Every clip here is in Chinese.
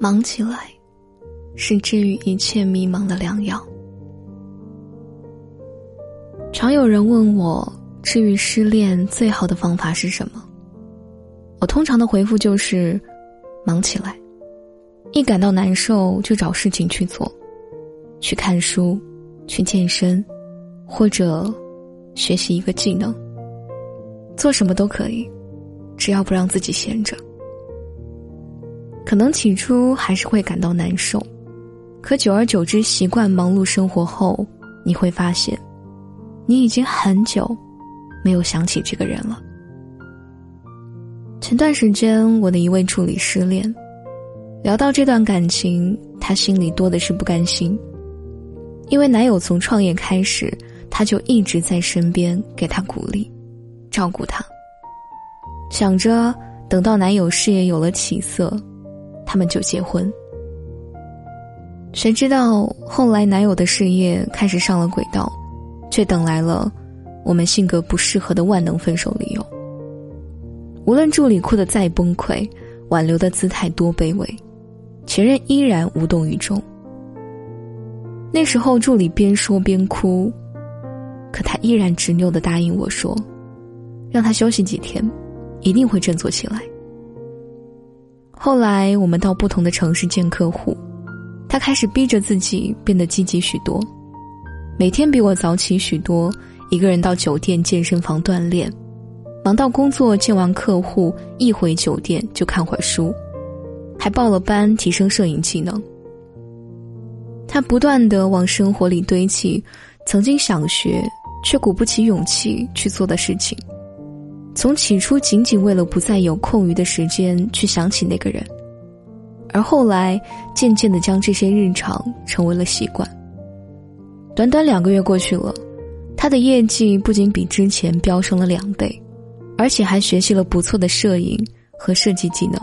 忙起来，是治愈一切迷茫的良药。常有人问我，治愈失恋最好的方法是什么？我通常的回复就是：忙起来。一感到难受，就找事情去做，去看书，去健身，或者学习一个技能。做什么都可以，只要不让自己闲着。可能起初还是会感到难受，可久而久之，习惯忙碌生活后，你会发现，你已经很久没有想起这个人了。前段时间，我的一位助理失恋，聊到这段感情，他心里多的是不甘心，因为男友从创业开始，他就一直在身边给他鼓励。照顾他，想着等到男友事业有了起色，他们就结婚。谁知道后来男友的事业开始上了轨道，却等来了我们性格不适合的万能分手理由。无论助理哭得再崩溃，挽留的姿态多卑微，前任依然无动于衷。那时候助理边说边哭，可他依然执拗的答应我说。让他休息几天，一定会振作起来。后来我们到不同的城市见客户，他开始逼着自己变得积极许多，每天比我早起许多，一个人到酒店健身房锻炼，忙到工作见完客户一回酒店就看会儿书，还报了班提升摄影技能。他不断的往生活里堆砌曾经想学却鼓不起勇气去做的事情。从起初仅仅为了不再有空余的时间去想起那个人，而后来渐渐的将这些日常成为了习惯。短短两个月过去了，他的业绩不仅比之前飙升了两倍，而且还学习了不错的摄影和设计技能。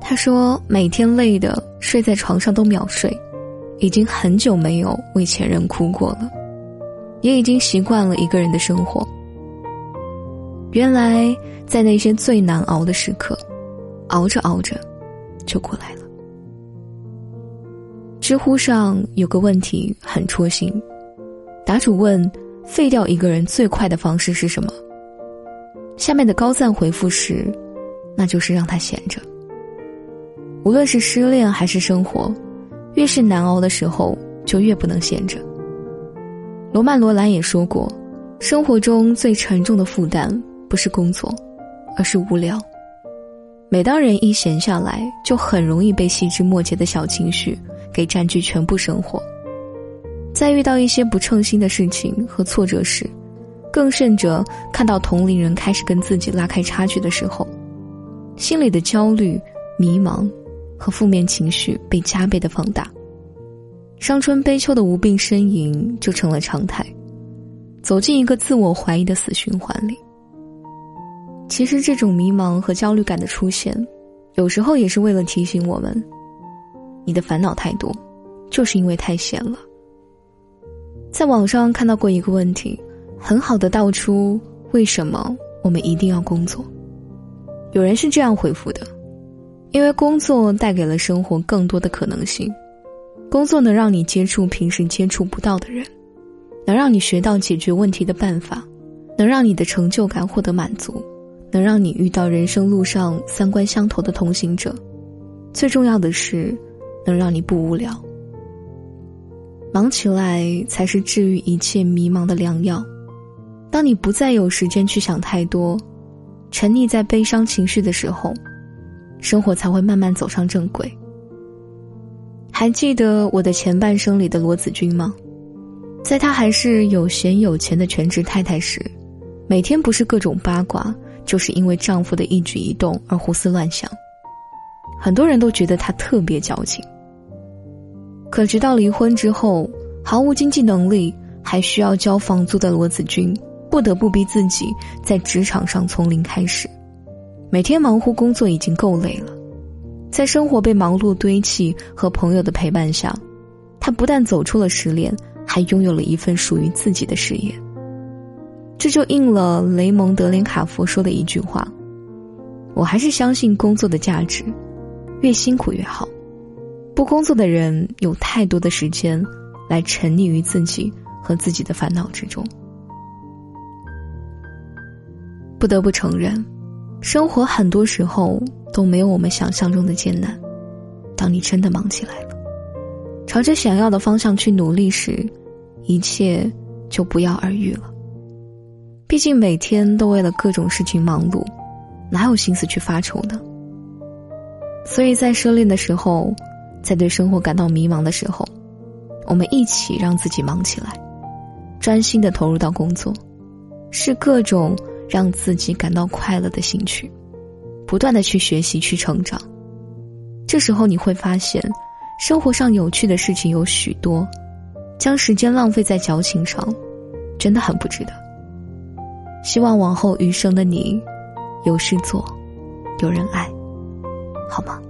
他说每天累的睡在床上都秒睡，已经很久没有为前任哭过了，也已经习惯了一个人的生活。原来，在那些最难熬的时刻，熬着熬着，就过来了。知乎上有个问题很戳心，答主问：“废掉一个人最快的方式是什么？”下面的高赞回复是：“那就是让他闲着。”无论是失恋还是生活，越是难熬的时候，就越不能闲着。罗曼·罗兰也说过：“生活中最沉重的负担。”不是工作，而是无聊。每当人一闲下来，就很容易被细枝末节的小情绪给占据全部生活。在遇到一些不称心的事情和挫折时，更甚者看到同龄人开始跟自己拉开差距的时候，心里的焦虑、迷茫和负面情绪被加倍的放大，伤春悲秋的无病呻吟就成了常态，走进一个自我怀疑的死循环里。其实，这种迷茫和焦虑感的出现，有时候也是为了提醒我们：你的烦恼太多，就是因为太闲了。在网上看到过一个问题，很好的道出为什么我们一定要工作。有人是这样回复的：因为工作带给了生活更多的可能性，工作能让你接触平时接触不到的人，能让你学到解决问题的办法，能让你的成就感获得满足。能让你遇到人生路上三观相投的同行者，最重要的是，能让你不无聊。忙起来才是治愈一切迷茫的良药。当你不再有时间去想太多，沉溺在悲伤情绪的时候，生活才会慢慢走上正轨。还记得我的前半生里的罗子君吗？在她还是有闲有钱的全职太太时，每天不是各种八卦。就是因为丈夫的一举一动而胡思乱想，很多人都觉得她特别矫情。可直到离婚之后，毫无经济能力还需要交房租的罗子君，不得不逼自己在职场上从零开始，每天忙乎工作已经够累了，在生活被忙碌堆砌和朋友的陪伴下，她不但走出了失恋，还拥有了一份属于自己的事业。这就应了雷蒙德林卡佛说的一句话：“我还是相信工作的价值，越辛苦越好。不工作的人有太多的时间来沉溺于自己和自己的烦恼之中。不得不承认，生活很多时候都没有我们想象中的艰难。当你真的忙起来了，朝着想要的方向去努力时，一切就不药而愈了。毕竟每天都为了各种事情忙碌，哪有心思去发愁呢？所以在失恋的时候，在对生活感到迷茫的时候，我们一起让自己忙起来，专心的投入到工作，是各种让自己感到快乐的兴趣，不断的去学习去成长。这时候你会发现，生活上有趣的事情有许多，将时间浪费在矫情上，真的很不值得。希望往后余生的你，有事做，有人爱，好吗？